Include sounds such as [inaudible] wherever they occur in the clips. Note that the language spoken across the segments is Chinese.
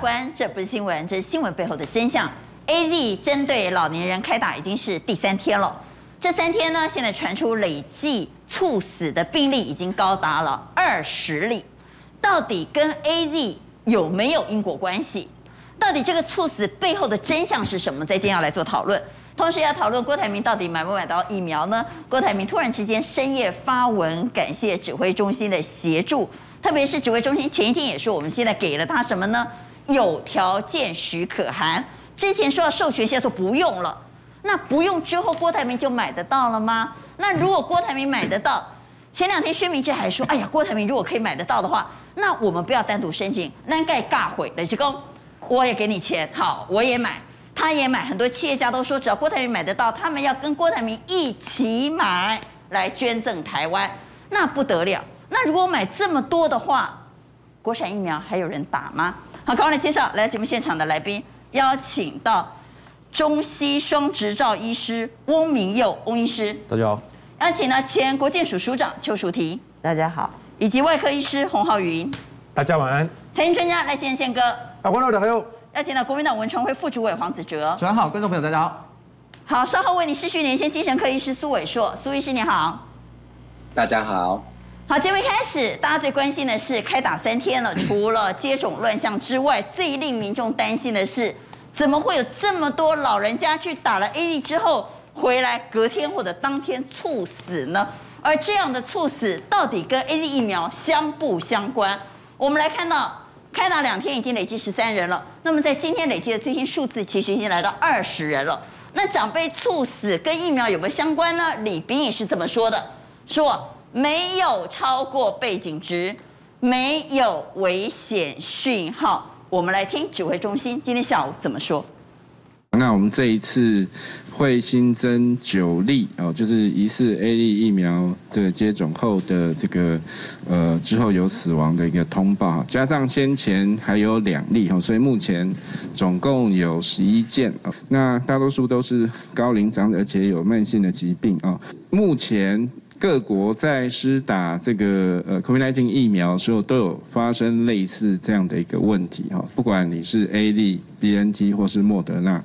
关，这不是新闻，这是新闻背后的真相。AZ 针对老年人开打已经是第三天了，这三天呢，现在传出累计猝死的病例已经高达了二十例，到底跟 AZ 有没有因果关系？到底这个猝死背后的真相是什么？在今天要来做讨论，同时要讨论郭台铭到底买不买到疫苗呢？郭台铭突然之间深夜发文感谢指挥中心的协助，特别是指挥中心前一天也说，我们现在给了他什么呢？有条件许可函。之前说要授权，现在说不用了。那不用之后，郭台铭就买得到了吗？那如果郭台铭买得到，前两天薛明志还说，哎呀，郭台铭如果可以买得到的话，那我们不要单独申请，那应该尬毁的是公。我也给你钱，好，我也买，他也买，很多企业家都说，只要郭台铭买得到，他们要跟郭台铭一起买来捐赠台湾，那不得了。那如果买这么多的话，国产疫苗还有人打吗？好，赶快来介绍来节目现场的来宾，邀请到中西双执照医师翁明佑翁医师，大家好。邀请到前国健署署长邱淑婷，大家好，以及外科医师洪浩云，大家晚安。财经专家赖宪宪哥。啊，观众大家好。邀请到国民党文传会副主委黄子哲。早上好，观众朋友大家好。好，稍后为你视讯连线精神科医师苏伟硕，苏医师你好。大家好。好，节目开始，大家最关心的是开打三天了，除了接种乱象之外，最令民众担心的是，怎么会有这么多老人家去打了 AZ 之后回来隔天或者当天猝死呢？而这样的猝死到底跟 AZ 疫苗相不相关？我们来看到。开打两天已经累计十三人了，那么在今天累计的最新数字其实已经来到二十人了。那长辈猝死跟疫苗有没有相关呢？李秉颖是怎么说的？说没有超过背景值，没有危险讯号。我们来听指挥中心今天下午怎么说。那我们这一次会新增九例哦，就是疑似 AZ 疫苗这个接种后的这个呃之后有死亡的一个通报，加上先前还有两例哈，所以目前总共有十一件哦。那大多数都是高龄长者，而且有慢性的疾病啊。目前。各国在施打这个呃 COVID-19 疫苗的时候，都有发生类似这样的一个问题哈。不管你是 A D、BNT 或是莫德纳，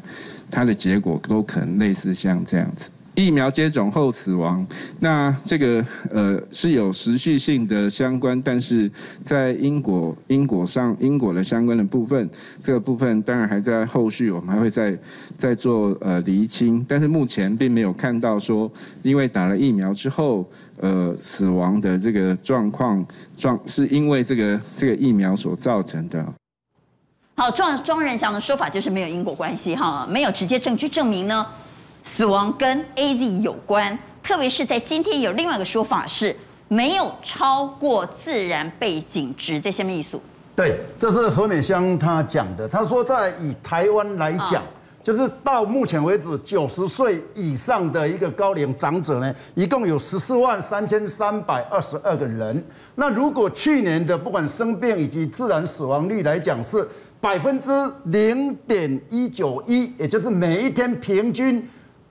它的结果都可能类似像这样子。疫苗接种后死亡，那这个呃是有时序性的相关，但是在因果因果上因果的相关的部分，这个部分当然还在后续，我们还会再再做呃厘清，但是目前并没有看到说因为打了疫苗之后呃死亡的这个状况状是因为这个这个疫苗所造成的。好，庄庄人祥的说法就是没有因果关系哈，没有直接证据证明呢。死亡跟 AZ 有关，特别是在今天有另外一个说法是没有超过自然背景值，这什么意思？对，这是何美香她讲的。她说，在以台湾来讲，就是到目前为止九十岁以上的一个高龄长者呢，一共有十四万三千三百二十二个人。那如果去年的不管生病以及自然死亡率来讲是百分之零点一九一，也就是每一天平均。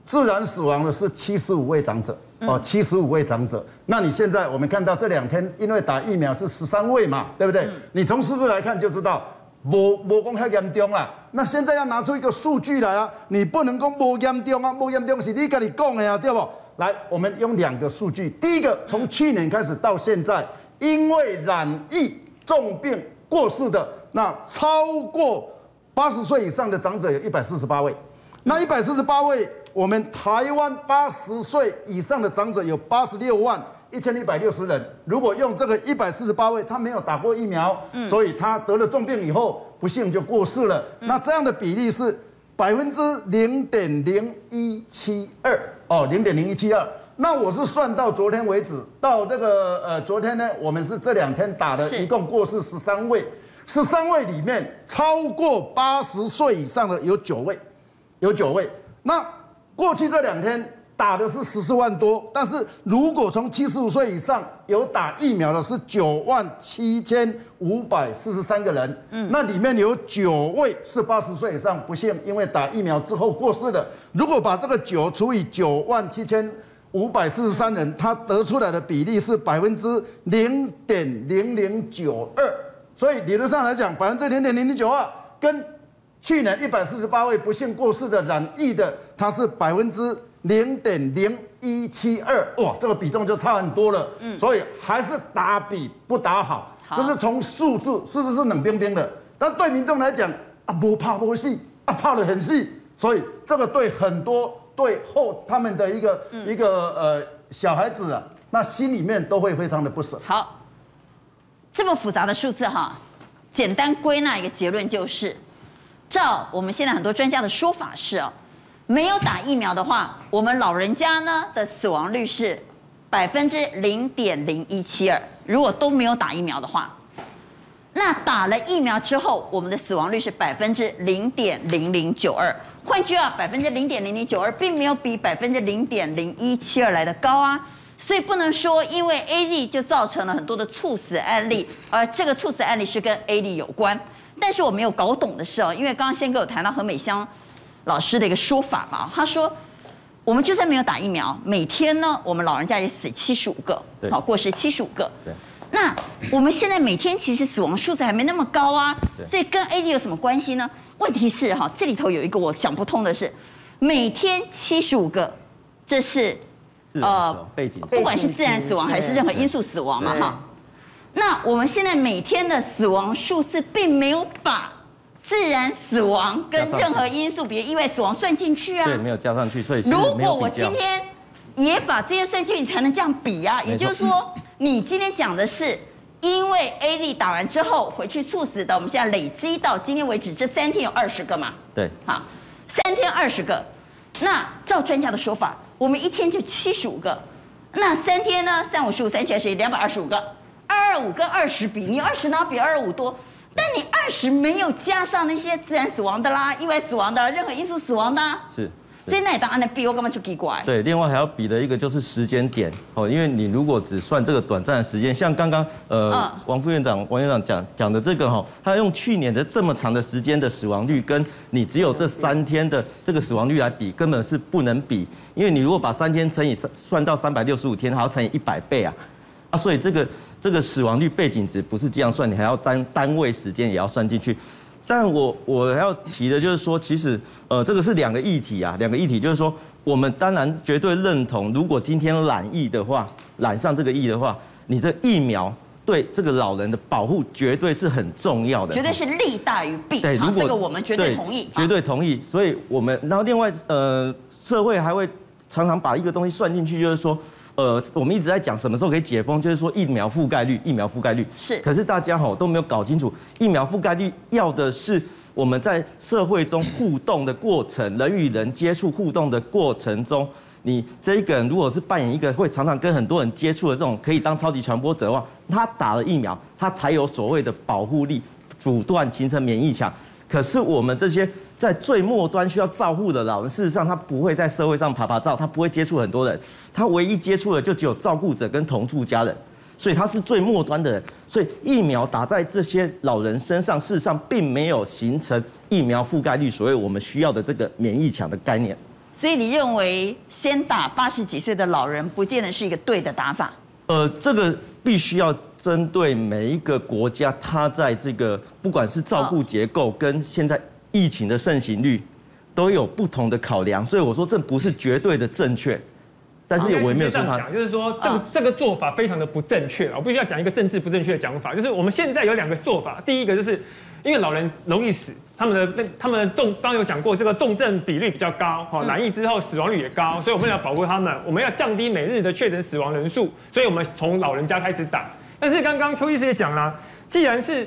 自然死亡的是七十五位长者哦，七十五位长者。那你现在我们看到这两天，因为打疫苗是十三位嘛，对不对？你从数字来看就知道，无无讲太严重啦。那现在要拿出一个数据来啊，你不能讲无严重啊，无严重是你跟你讲的呀，对不？来，我们用两个数据，第一个从去年开始到现在，因为染疫重病过世的，那超过八十岁以上的长者有一百四十八位，那一百四十八位。我们台湾八十岁以上的长者有八十六万一千一百六十人。如果用这个一百四十八位，他没有打过疫苗，所以他得了重病以后不幸就过世了。那这样的比例是百分之零点零一七二哦，零点零一七二。那我是算到昨天为止，到这个呃昨天呢，我们是这两天打的，一共过世十三位，十三位里面超过八十岁以上的有九位，有九位。那过去这两天打的是十四万多，但是如果从七十五岁以上有打疫苗的是九万七千五百四十三个人，嗯，那里面有九位是八十岁以上不幸因为打疫苗之后过世的。如果把这个九除以九万七千五百四十三人，他得出来的比例是百分之零点零零九二，所以理论上来讲，百分之零点零零九二。跟去年一百四十八位不幸过世的染疫的，它是百分之零点零一七二，哇，这个比重就差很多了。嗯，所以还是打比不打好，这是从数字，是不是冷冰冰的。但对民众来讲，啊，不怕不细，啊，怕得很细，所以这个对很多对后他们的一个、嗯、一个呃小孩子啊，那心里面都会非常的不舍。好，这么复杂的数字哈，简单归纳一个结论就是，照我们现在很多专家的说法是哦。没有打疫苗的话，我们老人家呢的死亡率是百分之零点零一七二。如果都没有打疫苗的话，那打了疫苗之后，我们的死亡率是百分之零点零零九二。换句话，百分之零点零零九二并没有比百分之零点零一七二来的高啊。所以不能说因为 AZ 就造成了很多的猝死案例，而这个猝死案例是跟 AZ 有关。但是我没有搞懂的是哦，因为刚刚先跟我谈到何美香。老师的一个说法嘛，他说，我们就算没有打疫苗，每天呢，我们老人家也死七十五个，好，过世七十五个。对。那我们现在每天其实死亡数字还没那么高啊，所以跟 AD 有什么关系呢？问题是哈，这里头有一个我想不通的是，每天七十五个，这是呃背景，不管是自然死亡还是任何因素死亡嘛哈。那我们现在每天的死亡数字并没有把。自然死亡跟任何因素，比如意外死亡算进去啊？对，没有加上去，所以如果我今天也把这些算进去，你才能这样比啊。也就是说，你今天讲的是因为 AZ 打完之后回去猝死的，我们现在累积到今天为止这三天有二十个嘛？对，好，三天二十个。那照专家的说法，我们一天就七十五个，那三天呢？三五十五，三七二十一，两百二十五个。二二五跟二十比，你二十哪比二二五多？但你二十没有加上那些自然死亡的啦、意外死亡的、任何因素死亡的，是。现在当然的比我根本就奇怪。对，另外还要比的一个就是时间点哦，因为你如果只算这个短暂的时间，像刚刚呃王副院长、王院长讲讲的这个哈，他用去年的这么长的时间的死亡率，跟你只有这三天的这个死亡率来比，根本是不能比。因为你如果把三天乘以三，算到三百六十五天，还要乘以一百倍啊，啊，所以这个。这个死亡率背景值不是这样算，你还要单单位时间也要算进去。但我我还要提的就是说，其实呃这个是两个议题啊，两个议题就是说，我们当然绝对认同，如果今天染疫的话，染上这个疫的话，你这疫苗对这个老人的保护绝对是很重要的，绝对是利大于弊。对，如果这个我们绝对同意，绝对同意。所以我们然后另外呃社会还会常常把一个东西算进去，就是说。呃，我们一直在讲什么时候可以解封，就是说疫苗覆盖率，疫苗覆盖率是。可是大家吼都没有搞清楚，疫苗覆盖率要的是我们在社会中互动的过程，人与人接触互动的过程中，你这一个人如果是扮演一个会常常跟很多人接触的这种可以当超级传播者的话，他打了疫苗，他才有所谓的保护力，阻断形成免疫墙。可是我们这些在最末端需要照护的老人，事实上他不会在社会上爬爬照，他不会接触很多人，他唯一接触的就只有照顾者跟同住家人，所以他是最末端的人。所以疫苗打在这些老人身上，事实上并没有形成疫苗覆盖率，所谓我们需要的这个免疫墙的概念。所以你认为先打八十几岁的老人，不见得是一个对的打法？呃，这个必须要。针对每一个国家，它在这个不管是照顾结构跟现在疫情的盛行率，都有不同的考量，所以我说这不是绝对的正确。但是我也没有说他讲，就是说这个这个做法非常的不正确。我必须要讲一个政治不正确的讲法，就是我们现在有两个做法，第一个就是因为老人容易死，他们的那他们的重刚刚有讲过，这个重症比例比较高，哈，染疫之后死亡率也高，所以我们要保护他们，我们要降低每日的确诊死亡人数，所以我们从老人家开始打。但是刚刚邱医师也讲了，既然是，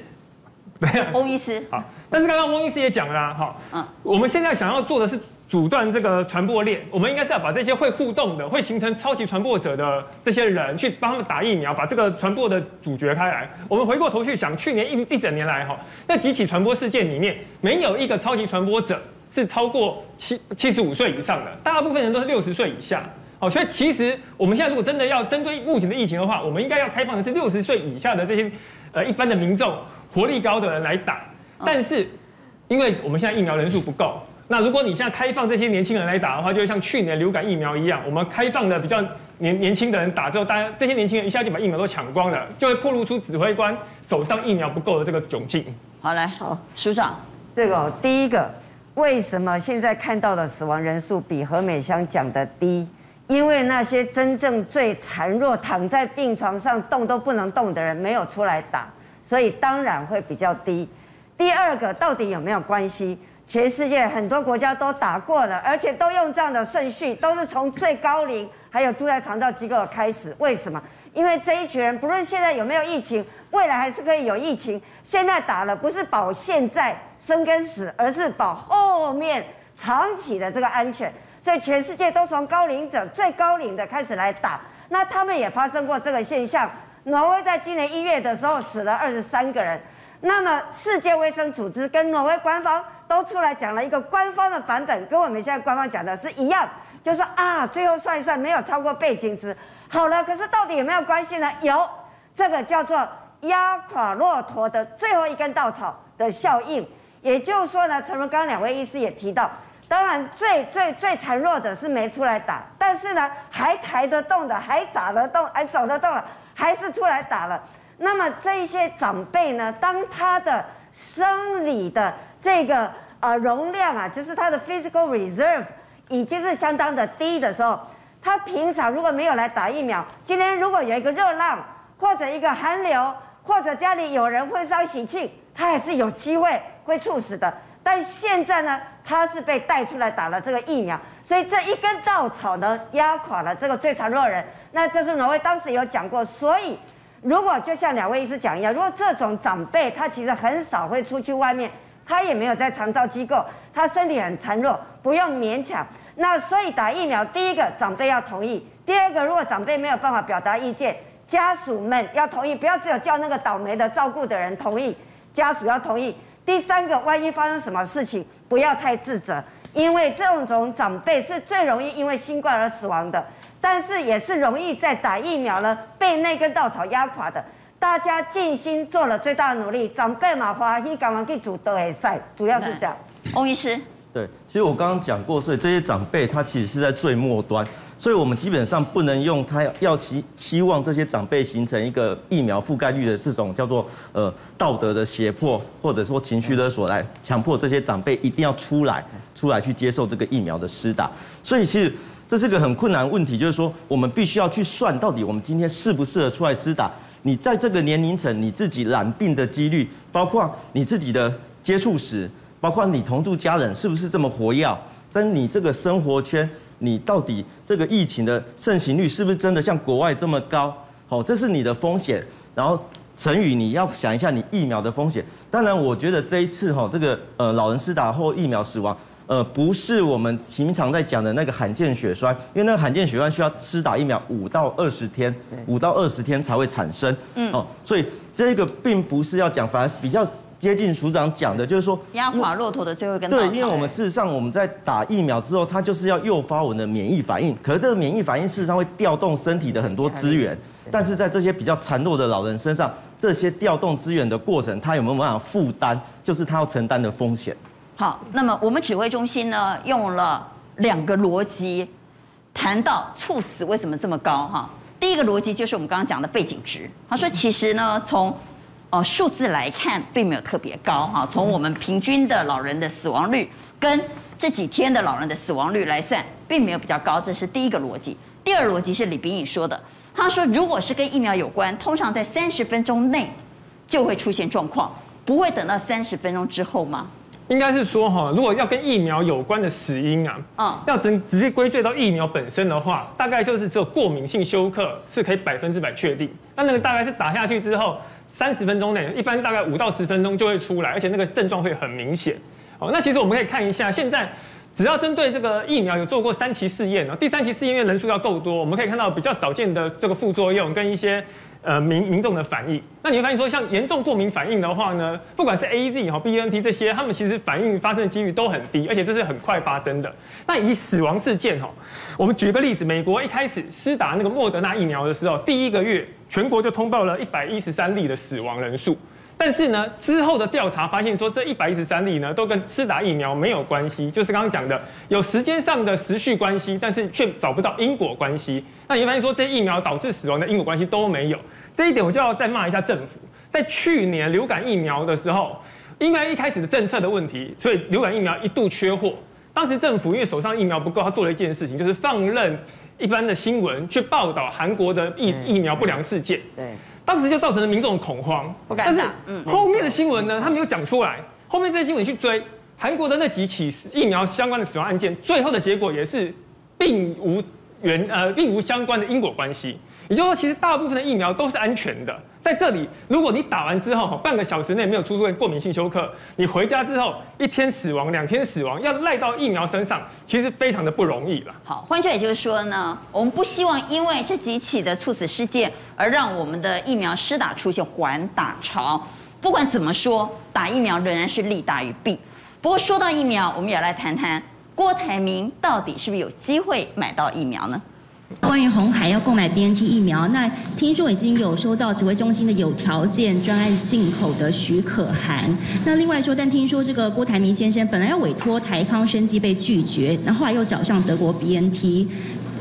[laughs] 翁医师好，但是刚刚翁医师也讲了，哈，嗯，我们现在想要做的是阻断这个传播链，我们应该是要把这些会互动的、会形成超级传播者的这些人去帮他们打疫苗，把这个传播的阻绝开来。我们回过头去想，去年一一整年来，哈，那几起传播事件里面，没有一个超级传播者是超过七七十五岁以上的，大部分人都是六十岁以下。好，所以其实我们现在如果真的要针对目前的疫情的话，我们应该要开放的是六十岁以下的这些呃一般的民众，活力高的人来打。但是，因为我们现在疫苗人数不够，那如果你现在开放这些年轻人来打的话，就会像去年流感疫苗一样，我们开放的比较年年轻的人打之后，大家这些年轻人一下就把疫苗都抢光了，就会暴露出指挥官手上疫苗不够的这个窘境。好，来，好，署长。这个第一个，为什么现在看到的死亡人数比何美香讲的低？因为那些真正最孱弱、躺在病床上动都不能动的人没有出来打，所以当然会比较低。第二个，到底有没有关系？全世界很多国家都打过了，而且都用这样的顺序，都是从最高龄还有住在长照机构开始。为什么？因为这一群人不论现在有没有疫情，未来还是可以有疫情。现在打了不是保现在生跟死，而是保后面长期的这个安全。所以全世界都从高龄者最高龄的开始来打，那他们也发生过这个现象。挪威在今年一月的时候死了二十三个人，那么世界卫生组织跟挪威官方都出来讲了一个官方的版本，跟我们现在官方讲的是一样，就是说啊，最后算一算没有超过背景值。好了，可是到底有没有关系呢？有，这个叫做压垮骆驼的最后一根稻草的效应。也就是说呢，陈文刚两位医师也提到。当然，最最最孱弱的是没出来打，但是呢，还抬得动的，还打得动，还走得动了，还是出来打了。那么这一些长辈呢，当他的生理的这个呃容量啊，就是他的 physical reserve 已经是相当的低的时候，他平常如果没有来打疫苗，今天如果有一个热浪或者一个寒流，或者家里有人婚丧喜庆，他还是有机会会猝死的。但现在呢，他是被带出来打了这个疫苗，所以这一根稻草呢，压垮了这个最孱弱的人。那这是挪威当时有讲过，所以如果就像两位医师讲一样，如果这种长辈他其实很少会出去外面，他也没有在长照机构，他身体很孱弱，不用勉强。那所以打疫苗，第一个长辈要同意，第二个如果长辈没有办法表达意见，家属们要同意，不要只有叫那个倒霉的照顾的人同意，家属要同意。第三个，万一发生什么事情，不要太自责，因为这种种长辈是最容易因为新冠而死亡的，但是也是容易在打疫苗呢被那根稻草压垮的。大家尽心做了最大的努力，长辈嘛，欢喜赶忙去组德会赛，主要是这样。翁医师，对，其实我刚刚讲过，所以这些长辈他其实是在最末端。所以，我们基本上不能用他要希希望这些长辈形成一个疫苗覆盖率的这种叫做呃道德的胁迫，或者说情绪勒索来强迫这些长辈一定要出来出来去接受这个疫苗的施打。所以，其实这是个很困难问题，就是说我们必须要去算到底我们今天适不适合出来施打。你在这个年龄层，你自己染病的几率，包括你自己的接触史，包括你同住家人是不是这么活跃，在你这个生活圈。你到底这个疫情的盛行率是不是真的像国外这么高？好，这是你的风险。然后陈宇，你要想一下你疫苗的风险。当然，我觉得这一次哈，这个呃老人施打后疫苗死亡，呃不是我们平常在讲的那个罕见血栓，因为那个罕见血栓需要施打疫苗五到二十天，五到二十天才会产生。嗯，哦，所以这个并不是要讲，反而比较。接近署长讲的，就是说压垮骆驼的最后一根稻草。对，因为我们事实上我们在打疫苗之后，它就是要诱发我们的免疫反应。可是这个免疫反应事实上会调动身体的很多资源，但是在这些比较孱弱的老人身上，这些调动资源的过程，他有没有办法负担？就是他要承担的风险。好，那么我们指挥中心呢，用了两个逻辑谈到猝死为什么这么高哈。第一个逻辑就是我们刚刚讲的背景值，他说其实呢从哦，数字来看并没有特别高哈。从我们平均的老人的死亡率跟这几天的老人的死亡率来算，并没有比较高，这是第一个逻辑。第二逻辑是李炳颖说的，他说如果是跟疫苗有关，通常在三十分钟内就会出现状况，不会等到三十分钟之后吗？应该是说哈，如果要跟疫苗有关的死因啊，嗯，要直直接归罪到疫苗本身的话，大概就是只有过敏性休克是可以百分之百确定。那那个大概是打下去之后。三十分钟内，一般大概五到十分钟就会出来，而且那个症状会很明显。哦，那其实我们可以看一下，现在只要针对这个疫苗有做过三期试验，第三期试验因为人数要够多，我们可以看到比较少见的这个副作用跟一些呃民民众的反应。那你会发现说，像严重过敏反应的话呢，不管是 AZ 哈 BNT 这些，他们其实反应发生的几率都很低，而且这是很快发生的。那以死亡事件哈，我们举个例子，美国一开始施打那个莫德纳疫苗的时候，第一个月。全国就通报了一百一十三例的死亡人数，但是呢，之后的调查发现说，这一百一十三例呢，都跟施打疫苗没有关系，就是刚刚讲的有时间上的时序关系，但是却找不到因果关系。那你发现说，这疫苗导致死亡的因果关系都没有，这一点我就要再骂一下政府。在去年流感疫苗的时候，因为一开始的政策的问题，所以流感疫苗一度缺货。当时政府因为手上疫苗不够，他做了一件事情，就是放任一般的新闻去报道韩国的疫疫苗不良事件。对，当时就造成了民众的恐慌。不敢打。但是后面的新闻呢，他没有讲出来。后面这些新闻去追韩国的那几起疫苗相关的死亡案件，最后的结果也是并无原呃并无相关的因果关系。也就是说，其实大部分的疫苗都是安全的。在这里，如果你打完之后半个小时内没有出现过敏性休克，你回家之后一天死亡、两天死亡，要赖到疫苗身上，其实非常的不容易了。好，换句话也就是说呢，我们不希望因为这几起的猝死事件而让我们的疫苗施打出现缓打潮。不管怎么说，打疫苗仍然是利大于弊。不过说到疫苗，我们也来谈谈郭台铭到底是不是有机会买到疫苗呢？关于红海要购买 BNT 疫苗，那听说已经有收到指挥中心的有条件专案进口的许可函。那另外说，但听说这个郭台铭先生本来要委托台康生技被拒绝，然后来又找上德国 BNT。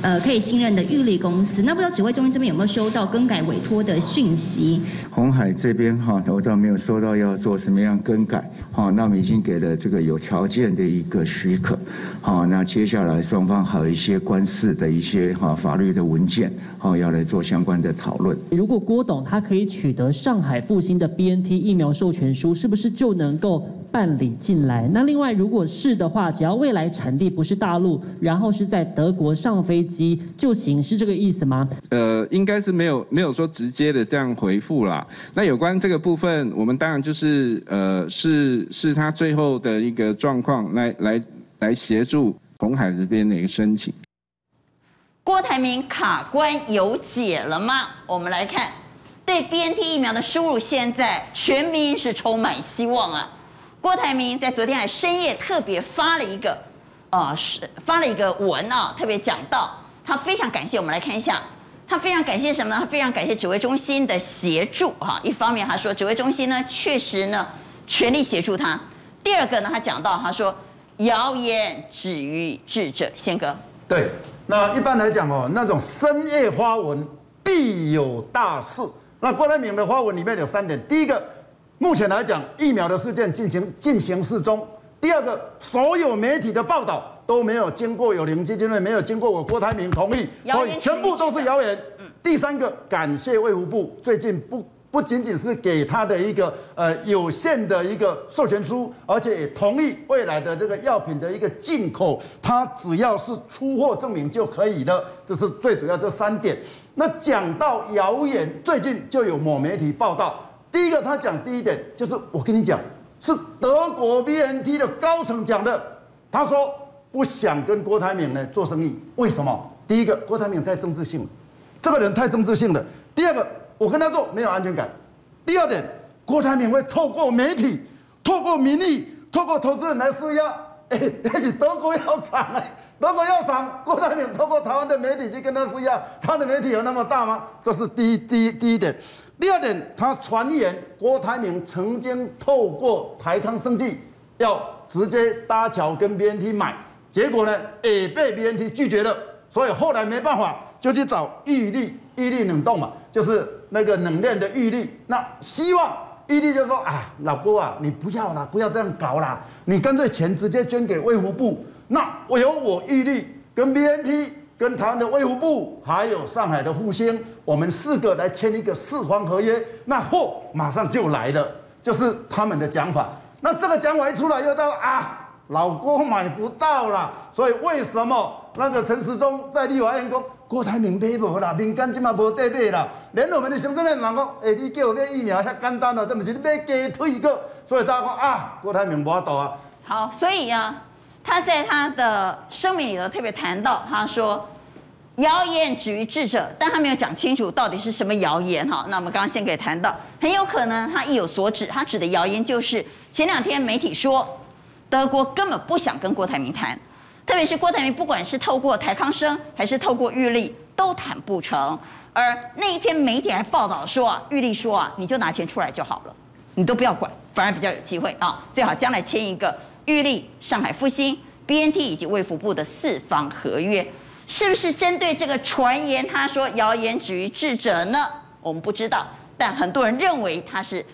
呃，可以信任的玉立公司，那不知道指挥中心这边有没有收到更改委托的讯息？红海这边哈，我倒没有收到要做什么样更改。好，那我们已经给了这个有条件的一个许可。好，那接下来双方还有一些官司的一些哈法律的文件，好要来做相关的讨论。如果郭董他可以取得上海复兴的 BNT 疫苗授权书，是不是就能够办理进来？那另外，如果是的话，只要未来产地不是大陆，然后是在德国上飞机就行，是这个意思吗？呃，应该是没有没有说直接的这样回复啦。那有关这个部分，我们当然就是呃是是他最后的一个状况来来来协助鸿海这边的一个申请。郭台铭卡关有解了吗？我们来看，对 BNT 疫苗的输入，现在全民是充满希望啊。郭台铭在昨天还深夜特别发了一个，呃，是发了一个文啊，特别讲到他非常感谢。我们来看一下，他非常感谢什么呢？他非常感谢指挥中心的协助哈。一方面他说指挥中心呢确实呢全力协助他。第二个呢，他讲到他说谣言止于智者，先哥。对，那一般来讲哦，那种深夜发文必有大事。那郭台铭的发文里面有三点，第一个。目前来讲，疫苗的事件进行进行适中。第二个，所有媒体的报道都没有经过有灵基金会，没有经过我郭台铭同意，所以全部都是谣言。第三个，感谢卫福部最近不不仅仅是给他的一个呃有限的一个授权书，而且也同意未来的这个药品的一个进口，他只要是出货证明就可以了。这是最主要这三点。那讲到谣言，最近就有某媒体报道。第一个，他讲第一点就是我跟你讲，是德国 BNT 的高层讲的。他说不想跟郭台铭呢做生意，为什么？第一个，郭台铭太政治性了，这个人太政治性了。第二个，我跟他做没有安全感。第二点，郭台铭会透过媒体、[laughs] 透过民意、透过投资人来施压。哎，那是德国药厂哎，德国药厂，郭台铭透过台湾的媒体去跟他施压，他的媒体有那么大吗？这是第一、第一、第一点。第二点，他传言郭台铭曾经透过台康生技要直接搭桥跟 BNT 买，结果呢也被 BNT 拒绝了，所以后来没办法就去找玉立，玉立冷冻嘛，就是那个冷链的玉立。那希望玉立就说啊，老郭啊，你不要啦，不要这样搞啦，你干脆钱直接捐给卫福部，那我由我玉立跟 BNT。跟台湾的卫福部，还有上海的复星，我们四个来签一个四方合约，那货马上就来了，就是他们的讲法。那这个讲法一出来，又到啊，老郭买不到了，所以为什么那个陈时中在立法院讲郭台铭买无啦，民间今嘛无得买啦，连我们的行政院长讲，哎，你叫我买疫苗遐简单了，都不是你买鸡腿个，所以大家讲啊，郭台铭无法度啊。好，所以啊。他在他的声明里头特别谈到，他说谣言止于智者，但他没有讲清楚到底是什么谣言哈。那我们刚刚先给谈到，很有可能他意有所指，他指的谣言就是前两天媒体说德国根本不想跟郭台铭谈，特别是郭台铭不管是透过台康生还是透过玉立都谈不成，而那一篇媒体还报道说啊，玉立说啊，你就拿钱出来就好了，你都不要管，反而比较有机会啊，最好将来签一个。[laughs] 玉立、上海复星、BNT 以及卫福部的四方合约，是不是针对这个传言？他说谣言止于智者呢？我们不知道，但很多人认为他是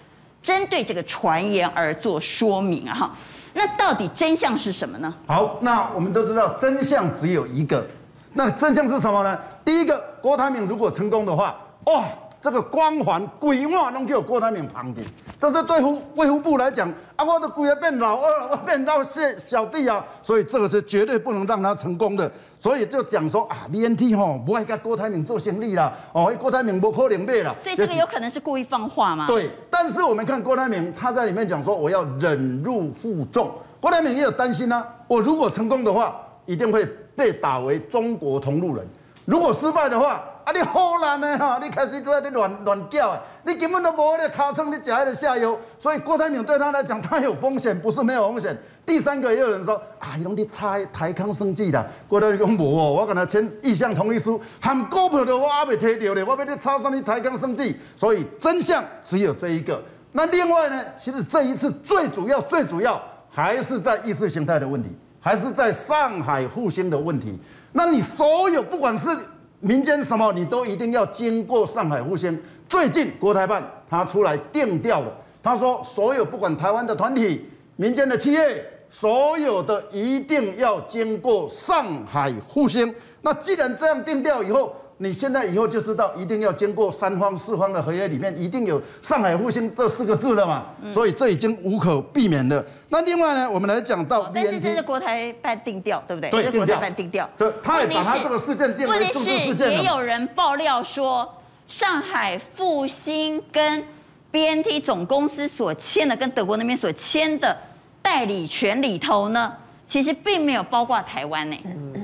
针对这个传言而做说明啊！那到底真相是什么呢？好，那我们都知道真相只有一个，那真相是什么呢？第一个，郭台铭如果成功的话，哇！这个光环规划拢叫郭台铭旁的，这是对乎卫福部来讲啊，我的规划变老二，我变到小小弟啊，所以这个是绝对不能让他成功的。所以就讲说啊，BNT 吼不爱跟郭台铭做生意啦，哦，郭台铭不可能买啦。所以这个有可能是故意放话吗？对，但是我们看郭台铭他在里面讲说，我要忍辱负重。郭台铭也有担心啊，我如果成功的话，一定会被打为中国同路人；如果失败的话，啊！你唬烂的哈！你开始在那乱乱叫，你根本都无那个尻川，你吃那个下游。所以郭台铭对他来讲，他有风险，不是没有风险。第三个也有人说啊，伊拢在猜台康生计的。郭台铭讲无哦，我跟他签意向同意书，含股票的我还没提到呢，我要你抄上你台康生计。所以真相只有这一个。那另外呢，其实这一次最主要、最主要还是在意识形态的问题，还是在上海复兴的问题。那你所有不管是民间什么你都一定要经过上海复兴。最近国台办他出来定调了，他说所有不管台湾的团体、民间的企业，所有的一定要经过上海复兴。那既然这样定调以后，你现在以后就知道，一定要经过三方四方的合约里面，一定有上海复星这四个字了嘛？所以这已经无可避免了。那另外呢，我们来讲到 BNT，但是这是国台办定调，对不对？对，是国台办定调。对，他也把他这个事件定为政治事件。也有人爆料说，上海复星跟 BNT 总公司所签的，跟德国那边所签的代理权里头呢，其实并没有包括台湾呢。嗯，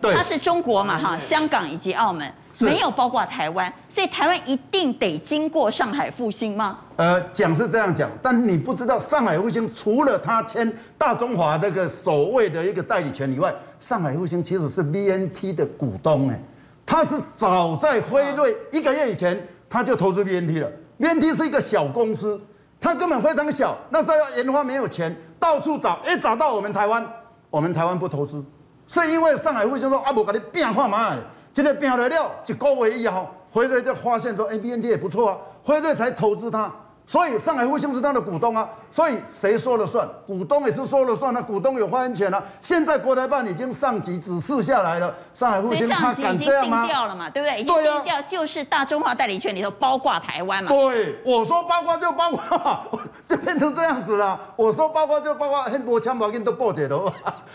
对，它是中国嘛，哈，香港以及澳门没有包括台湾，所以台湾一定得经过上海复星吗？呃，讲是这样讲，但你不知道上海复星除了他签大中华那个所谓的一个代理权以外，上海复星其实是 BNT 的股东哎，他是早在辉瑞一个月以前他就投资 BNT 了，BNT 是一个小公司，他根本非常小，那时候要研发没有钱，到处找，一，找到我们台湾，我们台湾不投资。是因为上海卫生说啊，无甲你变化嘛，今天变来了，一个月以后，辉瑞就发现说，哎，BNT 也不错啊，辉瑞才投资它。所以上海复兴是他的股东啊，所以谁说了算？股东也是说了算啊，股东有发言权啊。现在国台办已经上级指示下来了，上海复兴他敢这样吗？定掉了嘛，对不对？已经定掉就是大中华代理权里头包括台湾嘛。对，我说包括就包括，就变成这样子了。我说包括就包括，很多枪宝给你都破解了，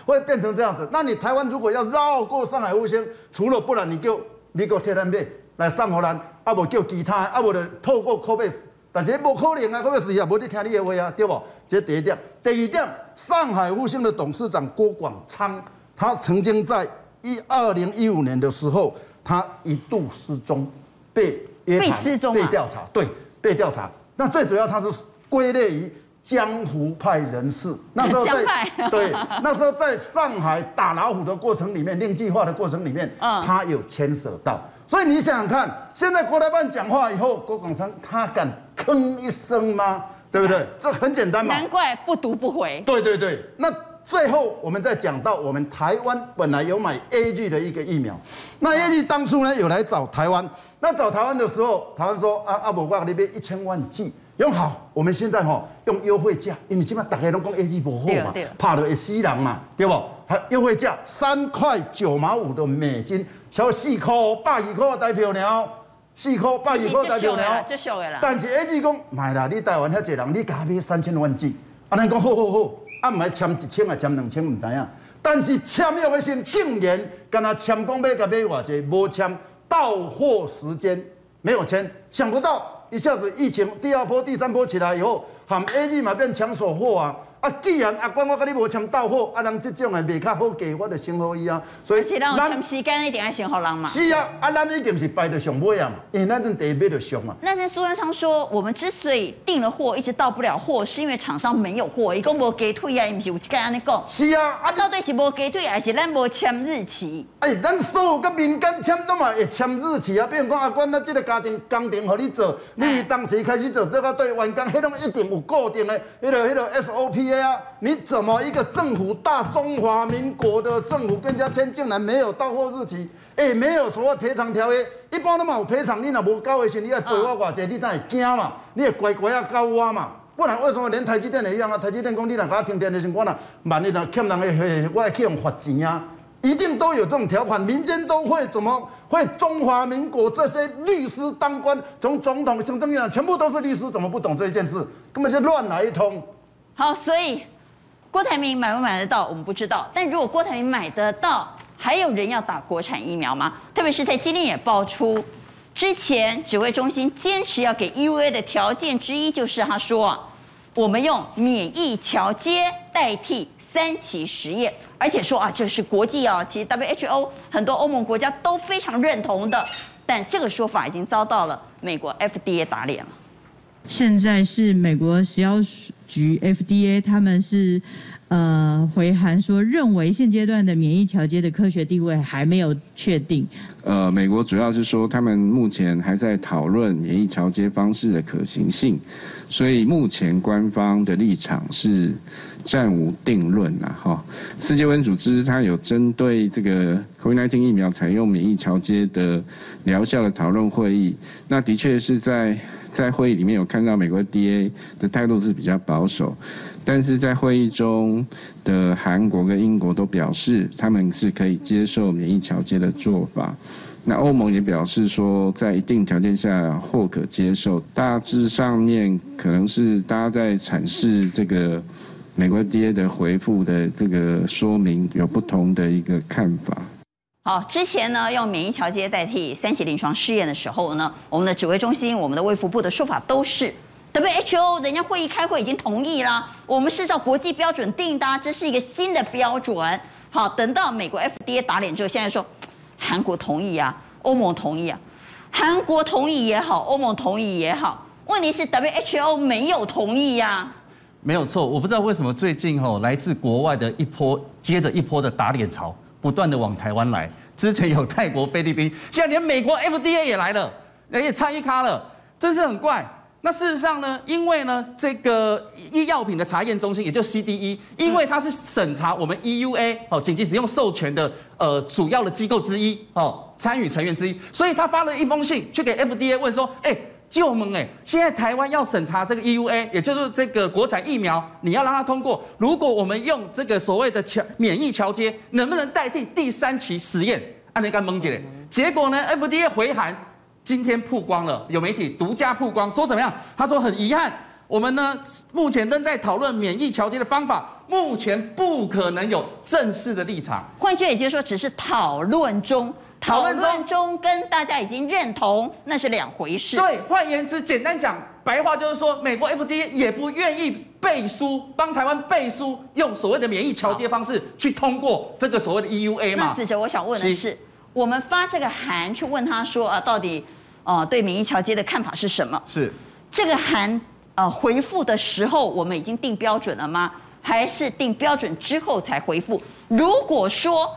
会变成这样子。那你台湾如果要绕过上海复兴，除了不然你就你给我贴单贝来上荷兰，啊不叫其他，啊不就透过 Covax 但是不可能啊，可不是啊，无你听你的话啊，对不？这是第一点。第二点，上海复星的董事长郭广昌，他曾经在一二零一五年的时候，他一度失踪，被约谈，被失踪、啊、被调查，对，被调查。那最主要他是归类于江湖派人士。那时候在 [laughs] 对，那时候在上海打老虎的过程里面，令计划的过程里面，他有牵涉到。所以你想想看，现在国台办讲话以后，郭广昌他敢吭一声吗？对不对？这很简单嘛。难怪不读不回。对对对。那最后我们再讲到，我们台湾本来有买 A G 的一个疫苗，那 A G 当初呢有来找台湾，那找台湾的时候，台湾说啊啊，不我那边一千万剂。用好，我们现在哈用优惠价，因为基本上大家都讲 A G 不好嘛，怕的会死人嘛，对不？还优惠价三块九毛五的美金，小四块百二块代表了，四块百二块代表了。但是 AZ 讲买啦，你台湾遐济人，你加买三千万剂，啊，人讲好好好，啊，唔系签一千啊，签两千唔知影。但是签约的时竟然跟他签讲买甲买偌济，无签到货时间没有签，想不到。一下子疫情第二波、第三波起来以后，喊 AZ 嘛变抢手货啊！啊，既然阿关我跟你无签到货，啊，人即种诶卖较好价我就先好伊啊，所以而且咱有签时间一定要先好人嘛。是啊，啊，咱一定是排着上尾啊嘛，因为咱阵第一批就上嘛。那在苏文昌说，我们之所以订了货一直到不了货，是因为厂商没有货，伊讲无给退啊，伊毋是有一个安尼讲。是啊，啊，到底是无给退，还是咱无签日期？哎、欸，咱所有跟民间签都嘛会签日期啊，比如讲阿关，咱这个家庭工程和你做，你当时开始做这个对员工，迄种一定有固定的，迄个迄个 SOP 对啊，你怎么一个政府大中华民国的政府跟人家签，竟然没有到货日期？哎、没有所谓赔偿条约，一般都嘛有赔偿，你若无交的时候，你要赔我偌济，你才会惊嘛？你也乖乖啊交我嘛？不然为什么连台积电也一样啊？台积电讲你若给我停电的时候，我若万一若欠人的，我还去用罚钱啊？一定都有这种条款，民间都会怎么会？中华民国这些律师当官，从总统、行政院长全部都是律师，怎么不懂这一件事？根本就乱来一通。好，所以郭台铭买不买得到，我们不知道。但如果郭台铭买得到，还有人要打国产疫苗吗？特别是在今天也爆出，之前指挥中心坚持要给 EUA 的条件之一，就是他说，我们用免疫桥接代替三期实验。而且说啊，这是国际啊，其实 WHO 很多欧盟国家都非常认同的，但这个说法已经遭到了美国 FDA 打脸了。现在是美国食药局 FDA，他们是。呃，回函说认为现阶段的免疫桥接的科学地位还没有确定。呃，美国主要是说他们目前还在讨论免疫桥接方式的可行性，所以目前官方的立场是暂无定论呐。哈，世界卫生组织它有针对这个 COVID-19 疫苗采用免疫桥接的疗效的讨论会议，那的确是在在会议里面有看到美国 D A 的态度是比较保守。但是在会议中的韩国跟英国都表示，他们是可以接受免疫桥接的做法。那欧盟也表示说，在一定条件下或可接受。大致上面可能是大家在阐释这个美国 D A 的回复的这个说明有不同的一个看法。好，之前呢用免疫桥接代替三期临床试验的时候呢，我们的指挥中心、我们的卫福部的说法都是。WHO 人家会议开会已经同意啦，我们是照国际标准定的，这是一个新的标准。好，等到美国 FDA 打脸之后，现在说韩国同意啊，欧盟同意啊，韩国同意也好，欧盟同意也好，问题是 WHO 没有同意呀、啊。没有错，我不知道为什么最近吼来自国外的一波接着一波的打脸潮，不断的往台湾来。之前有泰国、菲律宾，现在连美国 FDA 也来了，也差一咖了，真是很怪。那事实上呢，因为呢，这个医药品的查验中心，也就 CDE，因为它是审查我们 EUA 哦紧急使用授权的呃主要的机构之一哦，参与成员之一，所以他发了一封信去给 FDA 问说，哎，救们哎，现在台湾要审查这个 EUA，也就是这个国产疫苗，你要让它通过，如果我们用这个所谓的桥免疫桥接，能不能代替第三期实验？按那个蒙姐，结果呢，FDA 回函。今天曝光了，有媒体独家曝光，说怎么样？他说很遗憾，我们呢目前正在讨论免疫桥接的方法，目前不可能有正式的立场。换句也就是说，只是讨论中，讨论中，中跟大家已经认同，那是两回事。对，换言之，简单讲，白话就是说，美国 FDA 也不愿意背书，帮台湾背书，用所谓的免疫桥接方式去通过这个所谓的 EUA 嘛。那子哲，我想问的是。我们发这个函去问他说啊，到底，呃，对免疫桥接的看法是什么？是这个函呃回复的时候，我们已经定标准了吗？还是定标准之后才回复？如果说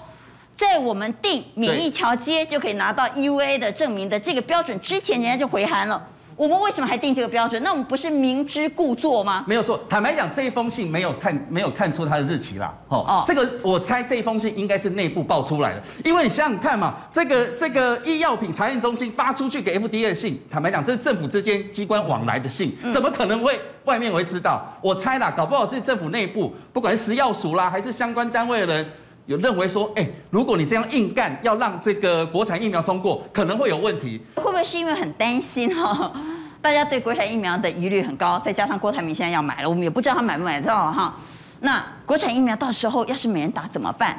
在我们定免疫桥接就可以拿到 EUA 的证明的这个标准之前，人家就回函了。我们为什么还定这个标准？那我们不是明知故作吗？没有错，坦白讲，这一封信没有看没有看出它的日期啦。哦，这个我猜这一封信应该是内部爆出来的，因为你想想看嘛，这个这个医药品查验中心发出去给 FDA 的信，坦白讲，这是政府之间机关往来的信，怎么可能会外面会知道？我猜啦，搞不好是政府内部，不管是食药署啦，还是相关单位的人。有认为说，哎，如果你这样硬干，要让这个国产疫苗通过，可能会有问题。会不会是因为很担心哈？[laughs] 大家对国产疫苗的疑虑很高，再加上郭台铭现在要买了，我们也不知道他买不买得到哈。那国产疫苗到时候要是没人打怎么办？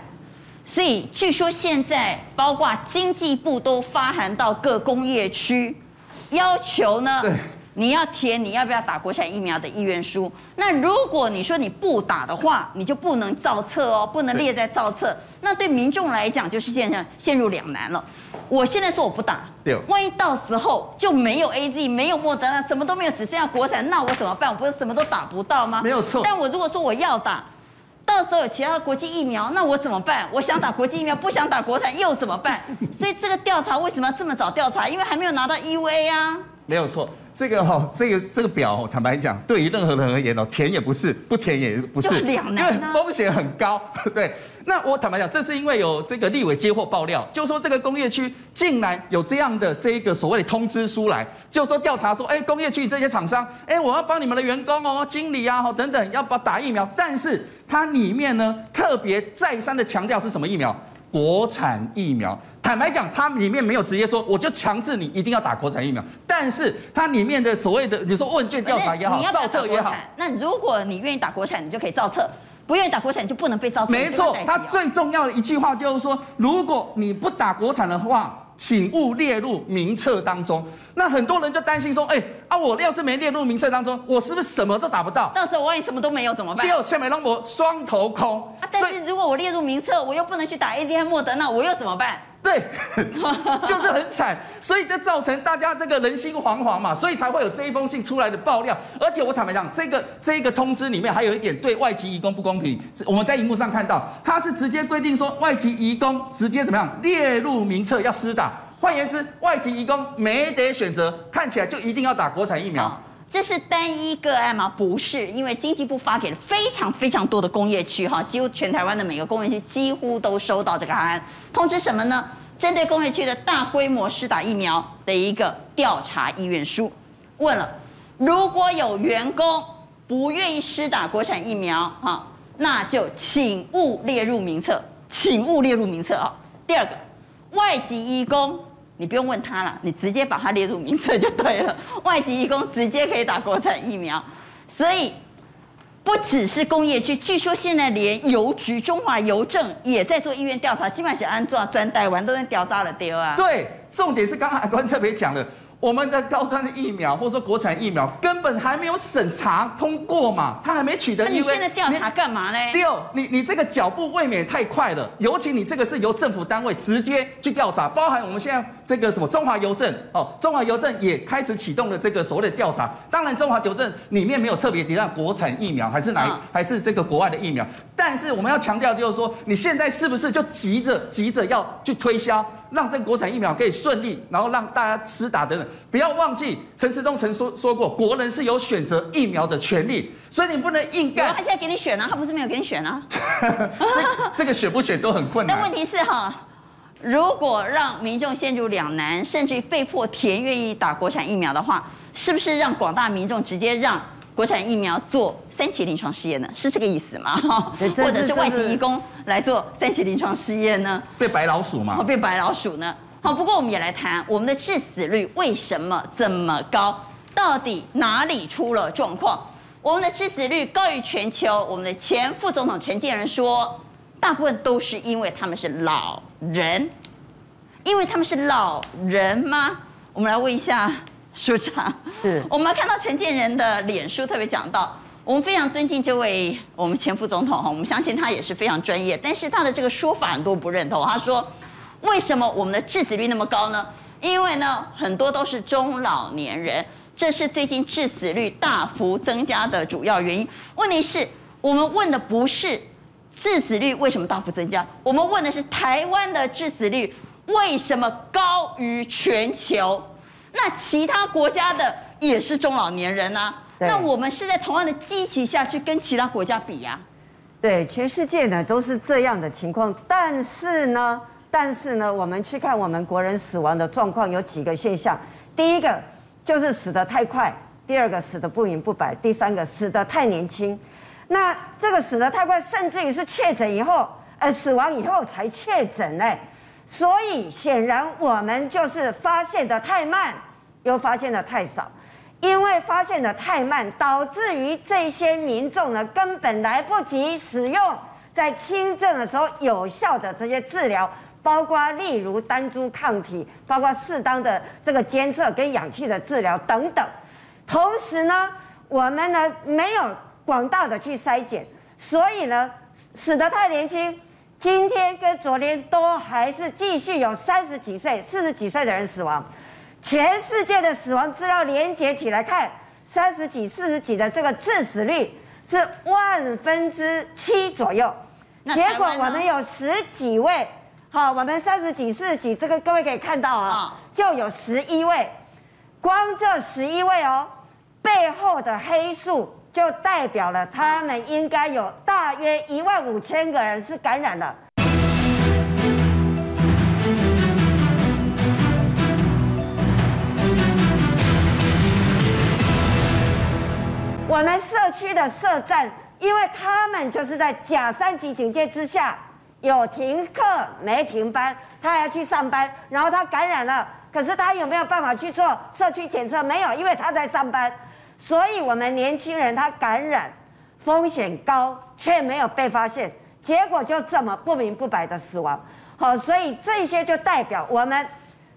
所以据说现在包括经济部都发函到各工业区，要求呢。对。你要填你要不要打国产疫苗的意愿书？那如果你说你不打的话，你就不能造册哦，不能列在造册。那对民众来讲，就是现在陷入两难了。我现在说我不打，万一到时候就没有 AZ，没有莫德纳，什么都没有，只剩下国产，那我怎么办？我不是什么都打不到吗？没有错。但我如果说我要打，到时候有其他的国际疫苗，那我怎么办？我想打国际疫苗，不想打国产，又怎么办？所以这个调查为什么要这么早调查？因为还没有拿到 EUA 啊。没有错。这个哈，这个这个表，坦白讲，对于任何人而言哦，填也不是，不填也不是，两难啊，因为风险很高。对，那我坦白讲，这是因为有这个立委接获爆料，就是说这个工业区竟然有这样的这一个所谓的通知书来，就是说调查说，哎，工业区这些厂商，哎，我要帮你们的员工哦，经理啊，等等，要把打疫苗，但是它里面呢，特别再三的强调是什么疫苗？国产疫苗，坦白讲，它里面没有直接说，我就强制你一定要打国产疫苗。但是它里面的所谓的，你说问卷调查也好，造册也好，那如果你愿意打国产，你就可以造册；不愿意打国产，你就不能被造册。没错，它最重要的一句话就是说，如果你不打国产的话。请勿列入名册当中。那很多人就担心说，哎啊，我要是没列入名册当中，我是不是什么都打不到？到时候万一什么都没有怎么办？第二，下面让我双头空。啊，但是如果我列入名册，我又不能去打莫德纳，我又怎么办？对，[laughs] 就是很惨，所以就造成大家这个人心惶惶嘛，所以才会有这一封信出来的爆料。而且我坦白讲，这个这个通知里面还有一点对外籍移工不公平。我们在荧幕上看到，它是直接规定说外籍移工直接怎么样列入名册要施打。换言之，外籍移工没得选择，看起来就一定要打国产疫苗。这是单一个案吗？不是，因为经济部发给了非常非常多的工业区，哈，几乎全台湾的每个工业区几乎都收到这个函通知，什么呢？针对工业区的大规模施打疫苗的一个调查意愿书，问了，如果有员工不愿意施打国产疫苗，哈，那就请勿列入名册，请勿列入名册啊。第二个，外籍移工。你不用问他了，你直接把他列入名册就对了。外籍移工直接可以打国产疫苗，所以不只是工业区，据说现在连邮局、中华邮政也在做医院调查，基本上是安做专带完都能调查了丢啊。对，重点是刚刚海关特别讲的。我们的高端的疫苗，或者说国产疫苗，根本还没有审查通过嘛，他还没取得。那你现在调查干嘛呢？第二，你你这个脚步未免太快了，尤其你这个是由政府单位直接去调查，包含我们现在这个什么中华邮政哦，中华邮政也开始启动了这个所谓的调查。当然，中华邮政里面没有特别提到国产疫苗还是哪、嗯、还是这个国外的疫苗，但是我们要强调就是说，你现在是不是就急着急着要去推销？让这个国产疫苗可以顺利，然后让大家施打等等。不要忘记陈时中曾说说过，国人是有选择疫苗的权利，所以你不能硬干。他现在给你选啊，他不是没有给你选啊。[laughs] 这这个选不选都很困难。但问题是哈，如果让民众陷入两难，甚至于被迫填愿意打国产疫苗的话，是不是让广大民众直接让？国产疫苗做三期临床试验呢，是这个意思吗？[laughs] 或者是外籍移工来做三期临床试验呢？变白老鼠吗？变白老鼠呢？好，不过我们也来谈我们的致死率为什么这么高？到底哪里出了状况？我们的致死率高于全球。我们的前副总统陈建仁说，大部分都是因为他们是老人，因为他们是老人吗？我们来问一下。署长，是我们看到陈建仁的脸书特别讲到，我们非常尊敬这位我们前副总统哈，我们相信他也是非常专业，但是他的这个说法很多不认同。他说，为什么我们的致死率那么高呢？因为呢，很多都是中老年人，这是最近致死率大幅增加的主要原因。问题是，我们问的不是致死率为什么大幅增加，我们问的是台湾的致死率为什么高于全球？那其他国家的也是中老年人啊，那我们是在同样的基期下去跟其他国家比呀？对，全世界呢都是这样的情况，但是呢，但是呢，我们去看我们国人死亡的状况有几个现象，第一个就是死得太快，第二个死得不明不白，第三个死得太年轻。那这个死得太快，甚至于是确诊以后，呃，死亡以后才确诊嘞。所以显然我们就是发现的太慢，又发现的太少，因为发现的太慢，导致于这些民众呢根本来不及使用在轻症的时候有效的这些治疗，包括例如单株抗体，包括适当的这个监测跟氧气的治疗等等。同时呢，我们呢没有广大的去筛检，所以呢死得太年轻。今天跟昨天都还是继续有三十几岁、四十几岁的人死亡，全世界的死亡资料连结起来看，三十几、四十几的这个致死率是万分之七左右。结果我们有十几位，好，我们三十几、四十几，这个各位可以看到啊，就有十一位。光这十一位哦，背后的黑数就代表了他们应该有大约一万五千个人是感染了。我们社区的社站，因为他们就是在假三级警戒之下，有停课没停班，他还要去上班，然后他感染了，可是他有没有办法去做社区检测？没有，因为他在上班，所以我们年轻人他感染风险高，却没有被发现，结果就这么不明不白的死亡。好，所以这些就代表我们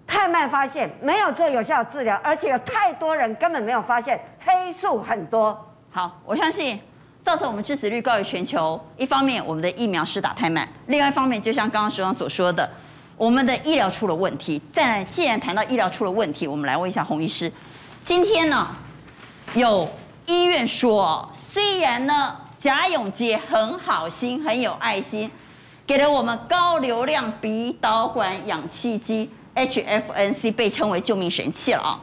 太慢发现，没有做有效治疗，而且有太多人根本没有发现，黑素很多。好，我相信造成我们致死率高于全球。一方面，我们的疫苗施打太慢；另外一方面，就像刚刚时光所说的，我们的医疗出了问题。再来，既然谈到医疗出了问题，我们来问一下洪医师。今天呢，有医院说，虽然呢，贾永婕很好心、很有爱心，给了我们高流量鼻导管氧气机 HFNC，被称为救命神器了啊。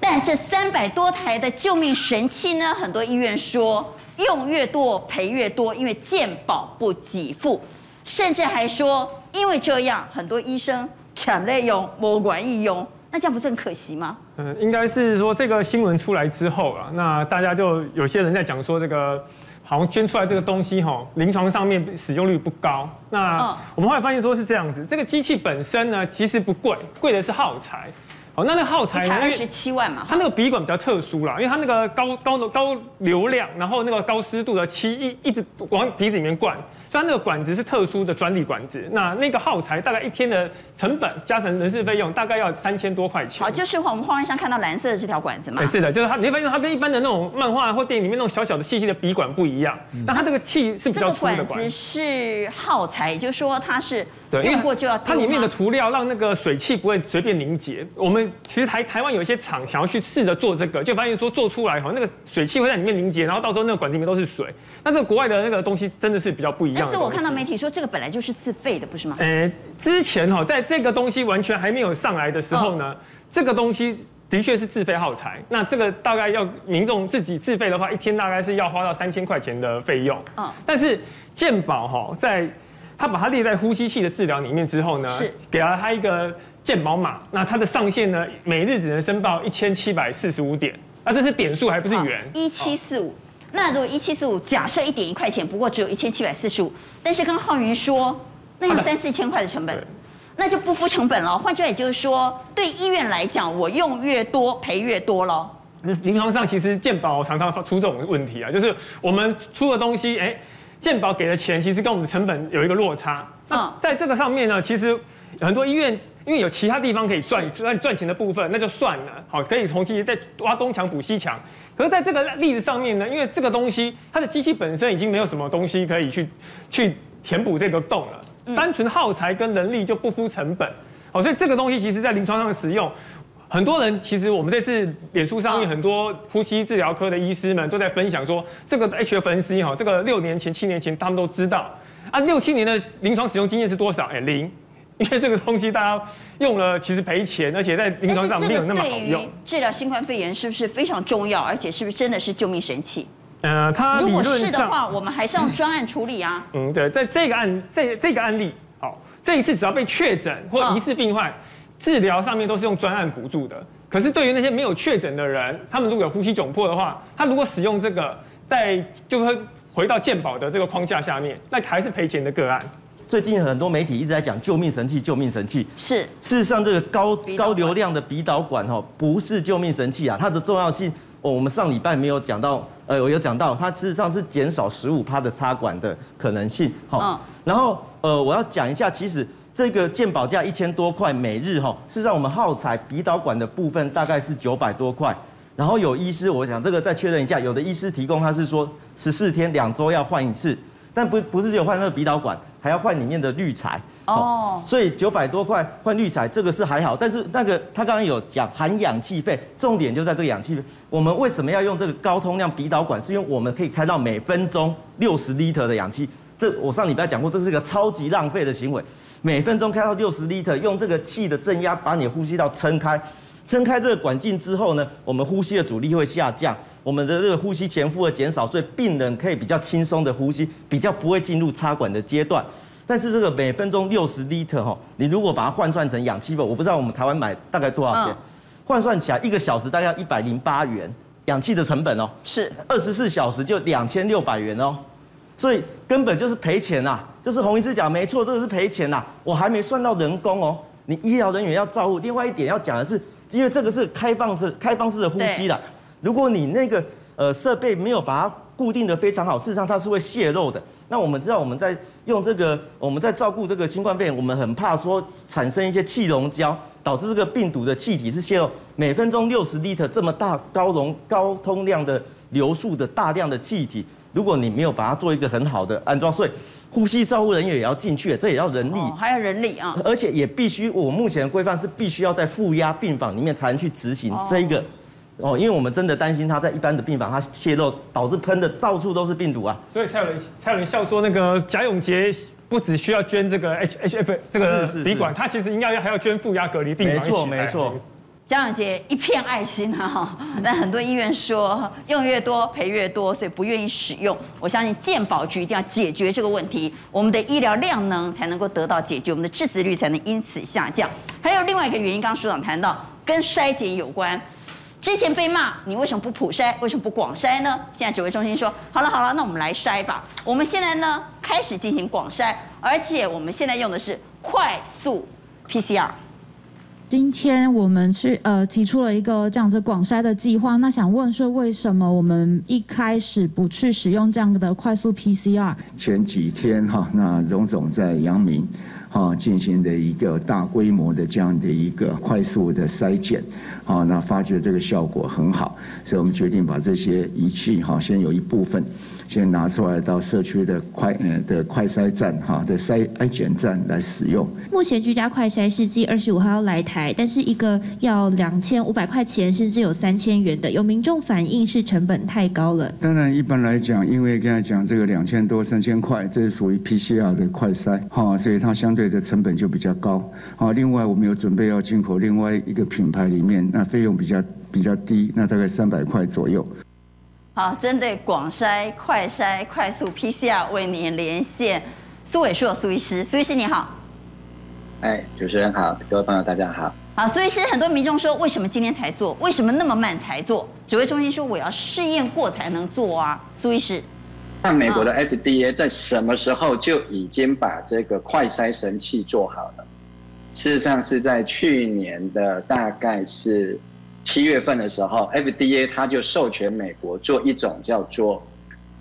但这三百多台的救命神器呢，很多医院说用越多赔越多，因为健保不给付，甚至还说因为这样，很多医生抢着用，没管义用，那这样不是很可惜吗？嗯，应该是说这个新闻出来之后啊，那大家就有些人在讲说这个好像捐出来这个东西哈，临床上面使用率不高。那我们后来发现说是这样子，这个机器本身呢其实不贵，贵的是耗材。哦，那那个耗材呢？二十七万嘛。它那个鼻管比较特殊啦，因为它那个高高的高流量，然后那个高湿度的气一一直往鼻子里面灌。虽然那个管子是特殊的专利管子，那那个耗材大概一天的成本加成人事费用大概要三千多块钱。好，就是我们画面上看到蓝色的这条管子嘛。对，是的，就是它，你会发现它跟一般的那种漫画或电影里面那种小小的细细的笔管不一样。那、嗯、它这个气是比较粗的管子。这个管子是耗材，也就是说它是用过就要。它里面的涂料让那个水汽不会随便凝结。我们其实台台湾有一些厂想要去试着做这个，就发现说做出来哈，那个水汽会在里面凝结，然后到时候那个管子里面都是水。但是国外的那个东西真的是比较不一样。但是我看到媒体说这个本来就是自费的，不是吗？呃，之前哈，在这个东西完全还没有上来的时候呢，哦、这个东西的确是自费耗材。那这个大概要民众自己自费的话，一天大概是要花到三千块钱的费用。哦、但是健保哈，在他把它列在呼吸器的治疗里面之后呢，是给了他一个健保码。那它的上限呢，每日只能申报一千七百四十五点。那这是点数，还不是元？一七四五。那如果一七四五，假设一点一块钱，不过只有一千七百四十五，但是刚浩云说，那要三四千块的成本，那就不付成本了。换句话也就是说，对医院来讲，我用越多赔越多喽。临床上其实健保常常出这种问题啊，就是我们出的东西，哎，健保给的钱其实跟我们的成本有一个落差。那在这个上面呢，其实很多医院因为有其他地方可以赚赚赚钱的部分，那就算了，好，可以重新再挖东墙补西墙。可是在这个例子上面呢，因为这个东西它的机器本身已经没有什么东西可以去去填补这个洞了，单纯耗材跟人力就不敷成本，好，所以这个东西其实在临床上的使用，很多人其实我们这次脸书上面很多呼吸治疗科的医师们都在分享说，这个 HFNC 哈，这个六年前七年前他们都知道，啊，六七年的临床使用经验是多少？哎，零。[laughs] 因为这个东西大家用了，其实赔钱，而且在临床上没有那么好用。治疗新冠肺炎是不是非常重要？而且是不是真的是救命神器？呃，它如果是的话，我们还是用专案处理啊。嗯，对，在这个案这这个案例，好，这一次只要被确诊或疑似病患，治疗上面都是用专案补助的。可是对于那些没有确诊的人，他们如果有呼吸窘迫的话，他如果使用这个，在就会回到健保的这个框架下面，那还是赔钱的个案。最近很多媒体一直在讲救命神器，救命神器是。事实上，这个高高流量的鼻导管哈，不是救命神器啊，它的重要性，哦，我们上礼拜没有讲到，呃，我有讲到，它事实上是减少十五趴的插管的可能性。好，然后呃，我要讲一下，其实这个鉴保价一千多块每日哈，事实上我们耗材鼻导管的部分大概是九百多块，然后有医师，我想这个再确认一下，有的医师提供他是说十四天两周要换一次。但不不是只有换那个鼻导管，还要换里面的滤材哦。所以九百多块换滤材，这个是还好。但是那个他刚刚有讲含氧气费，重点就在这个氧气费。我们为什么要用这个高通量鼻导管？是因为我们可以开到每分钟六十 liter 的氧气。这我上礼拜讲过，这是一个超级浪费的行为。每分钟开到六十 liter，用这个气的正压把你的呼吸道撑开。撑开这个管径之后呢，我们呼吸的阻力会下降，我们的这个呼吸前负会减少，所以病人可以比较轻松的呼吸，比较不会进入插管的阶段。但是这个每分钟六十 liter 哈，你如果把它换算成氧气泵，我不知道我们台湾买大概多少钱，换算起来一个小时大概一百零八元，氧气的成本哦，是二十四小时就两千六百元哦，所以根本就是赔钱呐，就是洪医师讲没错，这个是赔钱呐，我还没算到人工哦，你医疗人员要照顾，另外一点要讲的是，因为这个是开放式开放式的呼吸啦，如果你那个呃设备没有把它固定的非常好，事实上它是会泄漏的。那我们知道我们在用这个，我们在照顾这个新冠肺炎，我们很怕说产生一些气溶胶，导致这个病毒的气体是泄漏。每分钟六十 liter 这么大高容高通量的流速的大量的气体，如果你没有把它做一个很好的安装，所以呼吸照护人员也要进去，这也要人力，哦、还要人力啊，而且也必须，我目前的规范是必须要在负压病房里面才能去执行这一个。哦哦，因为我们真的担心他在一般的病房，他泄漏导致喷的到处都是病毒啊，所以才有人才有人笑说那个贾永杰不只需要捐这个 H H F 这个鼻管，他其实应该还要捐负压隔离病房。没错没错，贾永杰一片爱心啊哈，但很多医院说用越多赔越多，所以不愿意使用。我相信健保局一定要解决这个问题，我们的医疗量能才能够得到解决，我们的致死率才能因此下降。还有另外一个原因，刚刚署长谈到跟筛检有关。之前被骂你为什么不普筛，为什么不广筛呢？现在指挥中心说好了好了，那我们来筛吧。我们现在呢开始进行广筛，而且我们现在用的是快速 PCR。今天我们去呃提出了一个这样子广筛的计划，那想问说为什么我们一开始不去使用这样的快速 PCR？前几天哈，那荣总在阳明。啊，进行的一个大规模的这样的一个快速的筛检，啊，那发觉这个效果很好，所以我们决定把这些仪器哈，先有一部分。先拿出来到社区的快呃的快筛站哈的筛筛检站来使用。目前居家快筛是继二十五号要来台，但是一个要两千五百块钱，甚至有三千元的，有民众反映是成本太高了。当然一般来讲，因为刚才讲这个两千多三千块，这是属于 PCR 的快筛哈，所以它相对的成本就比较高。好，另外我们有准备要进口另外一个品牌里面，那费用比较比较低，那大概三百块左右。好，针对广筛、快筛、快速 PCR 为您连线苏伟硕苏医师，苏医师你好。哎，主持人好，各位朋友大家好。好，苏医师，很多民众说，为什么今天才做？为什么那么慢才做？指挥中心说我要试验过才能做啊，苏医师。那美国的 FDA 在什么时候就已经把这个快筛神器做好了？事实上是在去年的大概是。七月份的时候，FDA 它就授权美国做一种叫做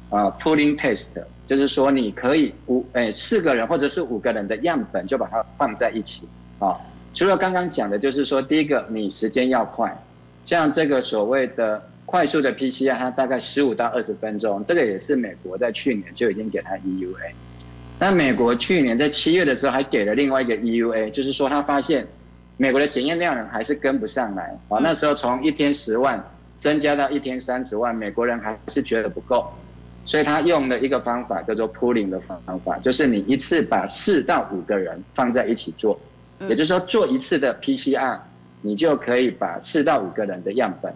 啊 pooling test，就是说你可以五诶四个人或者是五个人的样本就把它放在一起啊。除了刚刚讲的，就是说第一个你时间要快，像这个所谓的快速的 PCR，它大概十五到二十分钟，这个也是美国在去年就已经给它 EUA。那美国去年在七月的时候还给了另外一个 EUA，就是说他发现。美国的检验量呢还是跟不上来。啊，那时候从一天十万增加到一天三十万，美国人还是觉得不够，所以他用了一个方法叫做 pooling 的方法，就是你一次把四到五个人放在一起做，也就是说做一次的 PCR，你就可以把四到五个人的样本，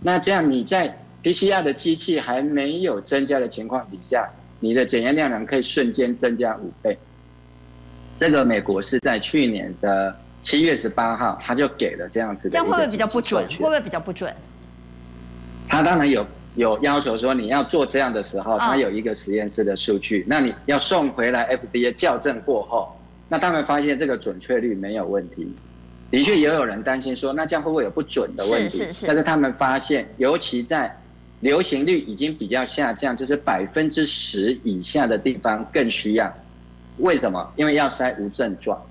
那这样你在 PCR 的机器还没有增加的情况底下，你的检验量能可以瞬间增加五倍。这个美国是在去年的。七月十八号，他就给了这样子的。这样会不会比较不准？会不会比较不准？他当然有有要求说，你要做这样的时候，他有一个实验室的数据，那你要送回来 FDA 校正过后，那他们发现这个准确率没有问题。的确，也有人担心说，那这样会不会有不准的问题？是是是。但是他们发现，尤其在流行率已经比较下降，就是百分之十以下的地方更需要。为什么？因为要筛无症状。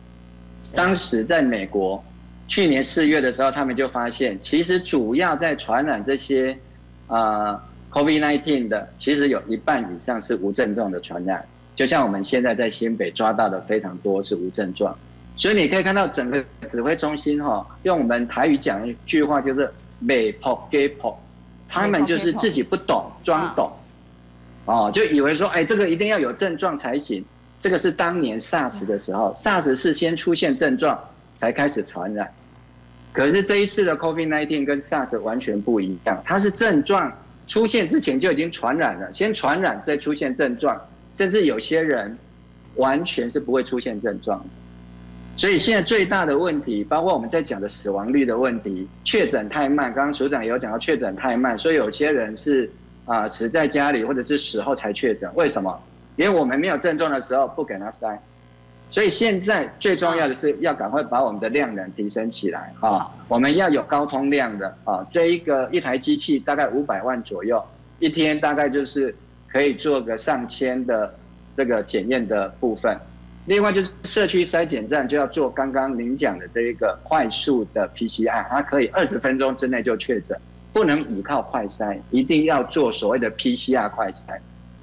当时在美国，去年四月的时候，他们就发现，其实主要在传染这些，呃，COVID-19 的，其实有一半以上是无症状的传染。就像我们现在在新北抓到的非常多是无症状，所以你可以看到整个指挥中心哈，用我们台语讲一句话就是“美破给破”，他们就是自己不懂装懂，哦，就以为说，哎，这个一定要有症状才行。这个是当年 SARS 的时候，SARS 是先出现症状才开始传染，可是这一次的 COVID-19 跟 SARS 完全不一样，它是症状出现之前就已经传染了，先传染再出现症状，甚至有些人完全是不会出现症状的。所以现在最大的问题，包括我们在讲的死亡率的问题，确诊太慢。刚刚署长也有讲到确诊太慢，所以有些人是啊死在家里，或者是死后才确诊。为什么？因为我们没有症状的时候不给他塞。所以现在最重要的是要赶快把我们的量能提升起来啊！我们要有高通量的啊，这一个一台机器大概五百万左右，一天大概就是可以做个上千的这个检验的部分。另外就是社区筛检站就要做刚刚您讲的这一个快速的 PCR，它可以二十分钟之内就确诊，不能依靠快筛，一定要做所谓的 PCR 快筛。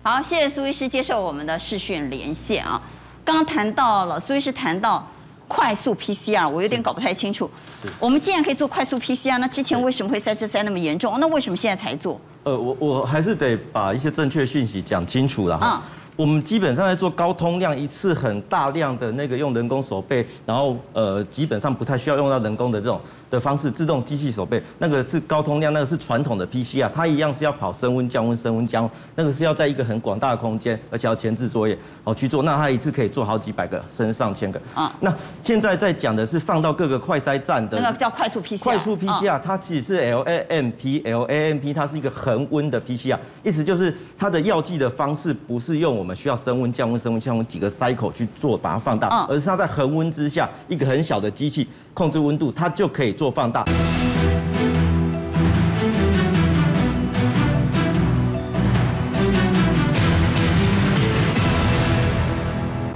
好，谢谢苏医师接受我们的视讯连线啊。刚刚谈到了，苏医师谈到快速 PCR，我有点搞不太清楚。是，我们既然可以做快速 PCR，那之前为什么会塞车塞那么严重？那为什么现在才做？呃，我我还是得把一些正确讯息讲清楚了哈。嗯我们基本上在做高通量一次很大量的那个用人工手背，然后呃基本上不太需要用到人工的这种的方式，自动机器手背，那个是高通量，那个是传统的 PCR，它一样是要跑升温降温升温降温，那个是要在一个很广大的空间，而且要前置作业哦去做，那它一次可以做好几百个甚至上千个啊。那现在在讲的是放到各个快筛站的那个叫快速 PCR，快速 PCR 它其实是 LAMP LAMP 它是一个恒温的 PCR，意思就是它的药剂的方式不是用我们需要升温降温升温降温几个 cycle 去做把它放大，而是它在恒温之下一个很小的机器控制温度，它就可以做。做放大。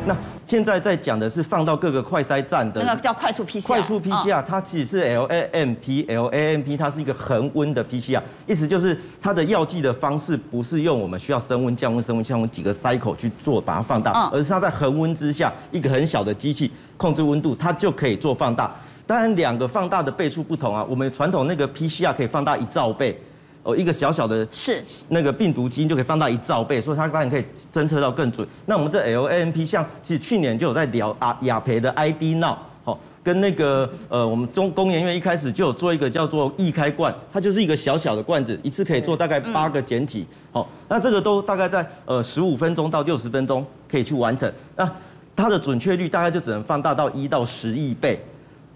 那现在在讲的是放到各个快筛站的那个叫快速 PCR。快速 PCR 它其实是 LAMP LAMP 它是一个恒温的 PCR，意思就是它的药剂的方式不是用我们需要升温降温升温降温几个 cycle 去做把它放大，而是它在恒温之下一个很小的机器控制温度，它就可以做放大。当然，两个放大的倍数不同啊。我们传统那个 PCR 可以放大一兆倍，哦，一个小小的是那个病毒基因就可以放大一兆倍，所以它当然可以侦测到更准。那我们这 LAMP 像其实去年就有在聊啊，雅培的 ID Now，好，跟那个呃，我们中工研院一开始就有做一个叫做易开罐，它就是一个小小的罐子，一次可以做大概八个简体，好，那这个都大概在呃十五分钟到六十分钟可以去完成。那它的准确率大概就只能放大到一到十亿倍。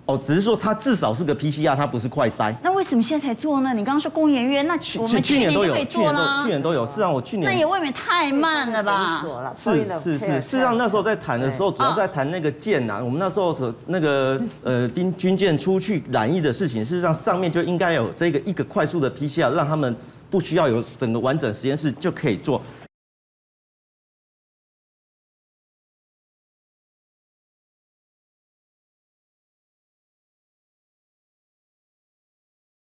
哦，只是说它至少是个 PCR，它不是快筛。那为什么现在才做呢？你刚刚说工研院，那我们去年都可以做了。去年都有，事实上我去年那也未免太慢了吧？是是是，事实上那时候在谈的时候，主要是在谈那个舰啊。我们那时候所那个呃兵军舰出去染疫的事情，事实上上面就应该有这个一个快速的 PCR，让他们不需要有整个完整实验室就可以做。